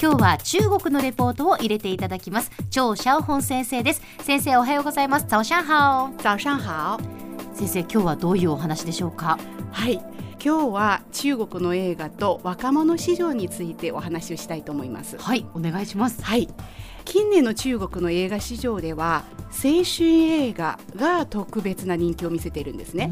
今日は中国のレポートを入れていただきます。張小本先生です。先生おはようございます。早上好早上好先生今日はどういうお話でしょうか？はい。今日は中国の映画と若者市場についてお話をしたいと思います。はいお願いします。はい。近年の中国の映画市場では青春映画が特別な人気を見せているんですね。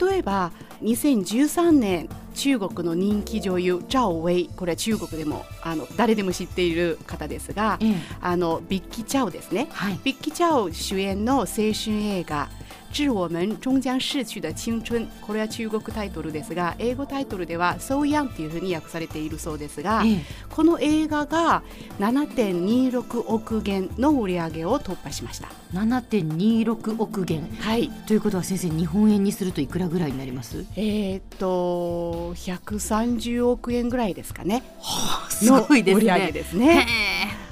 例えば2013年中国の人気女優赵薇これは中国でもあの誰でも知っている方ですが、ええ、あのビッキー・チャオですね、はい、ビッキー・チャオ主演の青春映画致我们终将逝去的青春これは中国タイトルですが英語タイトルでは So Young というふうに訳されているそうですが、ええ、この映画が7.26億元の売り上げを突破しました7.26億元はいということは先生日本円にするといくらぐらいになりますえっと130億円ぐらいですかね、はあ、すごいですね売上ですね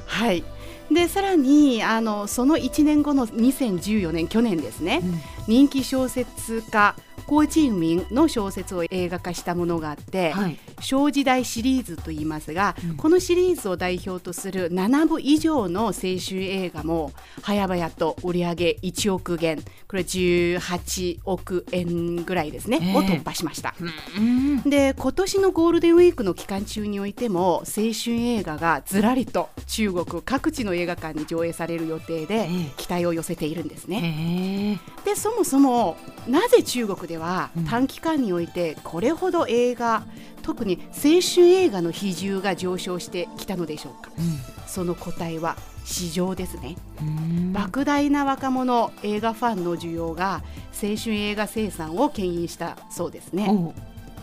はいでさらにあのその1年後の2014年去年ですね、うん、人気小説家郭敬明の小説を映画化したものがあって「はい、小時代」シリーズと言いますが、うん、このシリーズを代表とする7部以上の青春映画も早々と売り上げ1億元これ18億円ぐらいですね、えー、を突破しました。うん、で今年のゴールデンウィークの期間中においても青春映画がずらりと中国各地の映画館に上映される予定で期待を寄せているんですね。え。ー、でそもそもなぜ中国では短期間においてこれほど映画、うん、特に青春映画の比重が上昇してきたのでしょうか、うん、その答えは市場ですね。莫大な若者映画ファンの需要が青春映画生産を牽引したそうですね。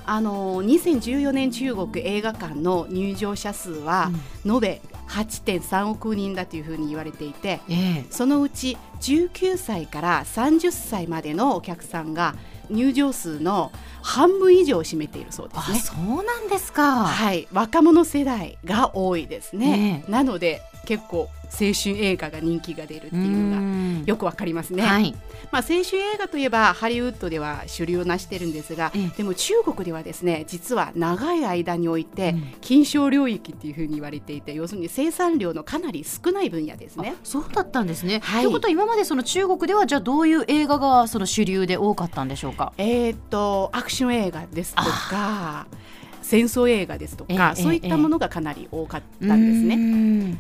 あの2014年中国映画館の入場者数は延べ8.3億人だというふうに言われていて、ええ、そのうち19歳から30歳までのお客さんが入場数の半分以上を占めているそうですね。そうなんですか。はい、若者世代が多いですね。なので結構青春映画が人気が出るっていうのがよくわかりますね。はい、まあ青春映画といえばハリウッドでは主流をなしてるんですが、でも中国ではですね実は長い間において金賞領域っていうふうに言われていて、要するに生産量のかなり少ない分野ですね。そうだったんですね。はい、ということは今までその中国ではじゃあどういう映画がその主流で多かったんでしょうか？えっとアクション映画ですとか。戦争映画ですとか、そういったものがかなり多かったんですね。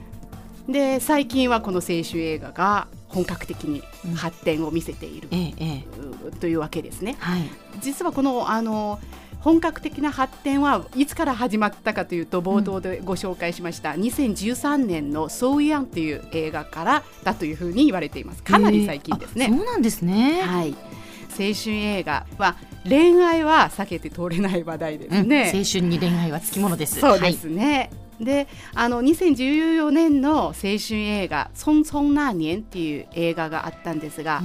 で最近はこの青春映画が本格的に発展を見せている、うん、というわけですね。はい、実はこのあの本格的な発展はいつから始まったかというと冒頭でご紹介しました、うん、2013年の「ソウヤン」という映画からだというふうに言われています。かなり最近ですね。そうなんですね、はい、青春映画は恋愛は避けて通れない話題ですね、うん、青春に恋愛はつきものです。そうですね、はいであの2014年の青春映画「匆匆那年」っていう映画があったんですが、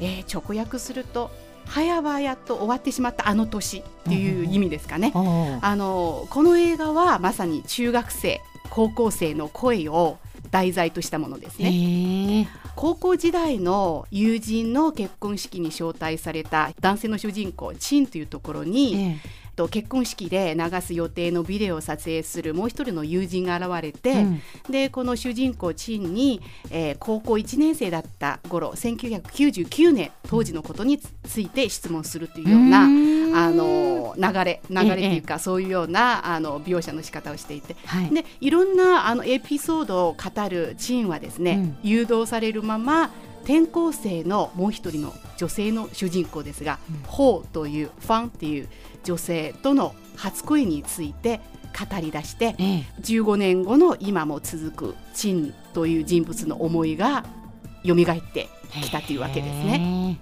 うん、えー、直訳すると早々と終わってしまったあの年っていう意味ですかね。うん、あのこの映画はまさに中学生高校生の声を題材としたものですね。高校時代の友人の結婚式に招待された男性の主人公チンというところに、えーと結婚式で流す予定のビデオを撮影するもう一人の友人が現れて、うん、でこの主人公チンに、えー、高校1年生だった頃1999年当時のことについて質問するというような、うあの流れ流れというか、そういうようなあの描写の仕方をしていて、はい、でいろんなあのエピソードを語るチンはですね、うん、誘導されるまま転校生のもう一人の女性の主人公ですが、うん、ホーというファンっていう女性との初恋について語り出して、ええ、15年後の今も続くチンという人物の思いが蘇ってきたというわけですね。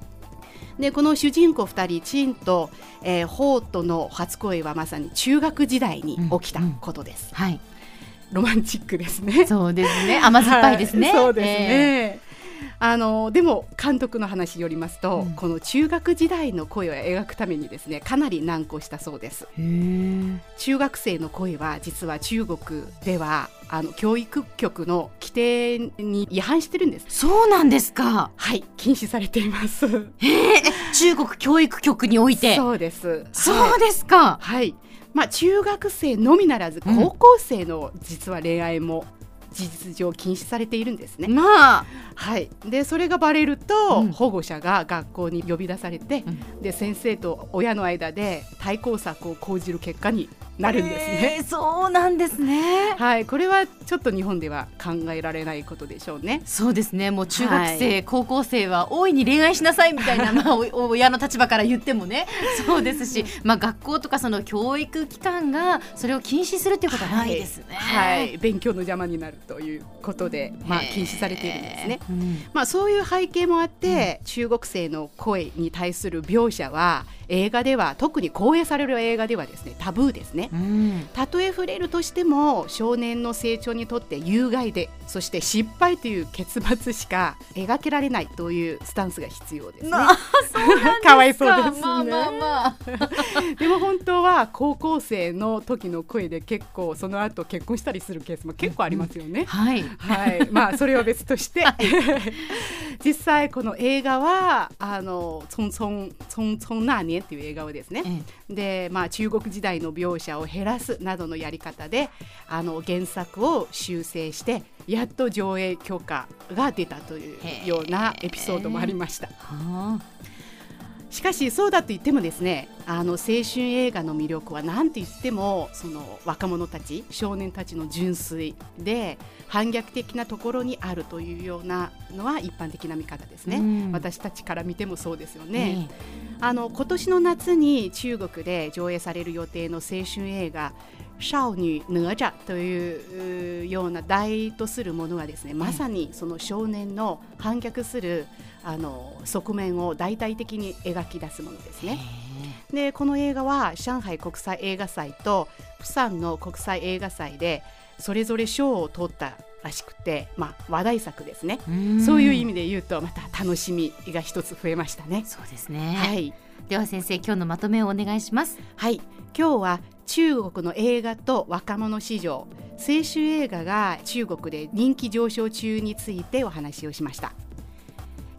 でこの主人公2人チンと、えー、ホーとの初恋はまさに中学時代に起きたことです。うんうん、はいロマンチックですね。そうですね。甘酸っぱいですね。はい、そうですね。えーあのでも監督の話によりますと、うん、この中学時代の声を描くためにですねかなり難航したそうです。中学生の声は実は中国ではあの教育局の規定に違反してるんです。そうなんですか。はい禁止されています。中国教育局において。そうです。そうですか。はい。まあ、中学生のみならず高校生の実は恋愛も事実上禁止されているんですね。まあ。はい、でそれがバレると、うん。保護者が学校に呼び出されて、うん。で先生と親の間で対抗策を講じる結果になるんですね。えーそうなんですね。はい、これはちょっと日本では考えられないことでしょうね。そうですね。もう中学生、は高校生は大いに恋愛しなさいみたいな、まあ、お親の立場から言ってもね。そうです。し、まあ、学校とかその教育機関がそれを禁止するっていうことはないですね。はい、勉強の邪魔になるということで、まあ、禁止されているんですね。うん。まあ、そういう背景もあって、中国生の声に対する描写は映画では特に放映される映画ではですねタブーですね。うん。たとえ触れるとしても少年の成長にとって有害でそして失敗という結末しか描けられないというスタンスが必要ですね。か。わいそうですね。まあまあまあ。でも本当は高校生の時の声で結構その後結婚したりするケースも結構ありますよね。はい。はい、まあそれは別として、実際この映画はあの「匆匆匆匆那年」っていう映画をですね、えでまあ中国時代の描写を減らすなどのやり方であの原作を修正してやっと上映許可が出たというようなエピソードもありました。はしかしそうだと言ってもですねあの青春映画の魅力は何て言ってもその若者たち少年たちの純粋で反逆的なところにあるというようなのは一般的な見方ですね、うん。私たちから見てもそうですよあね、あの今年の夏に中国で上映される予定の青春映画「少女ヌアジャ」というような題とする。ものはですねまさにその少年の反逆する。あの側面を大々的に描き出すものですね。でこの映画は上海国際映画祭と釜山の国際映画祭でそれぞれ賞を取ったらしくて、まあ、話題作ですね、ん。そういう意味で言うとまた楽しみが一つ増えましたね。そうですね、はい。では先生今日のまとめをお願いします。はい、今日は中国の映画と若者市場。青春映画が中国で人気上昇中についてお話をしました。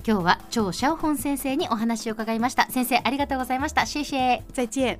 今日は張シャオホン先生にお話を伺いました。先生ありがとうございました。シェイシェイ。再见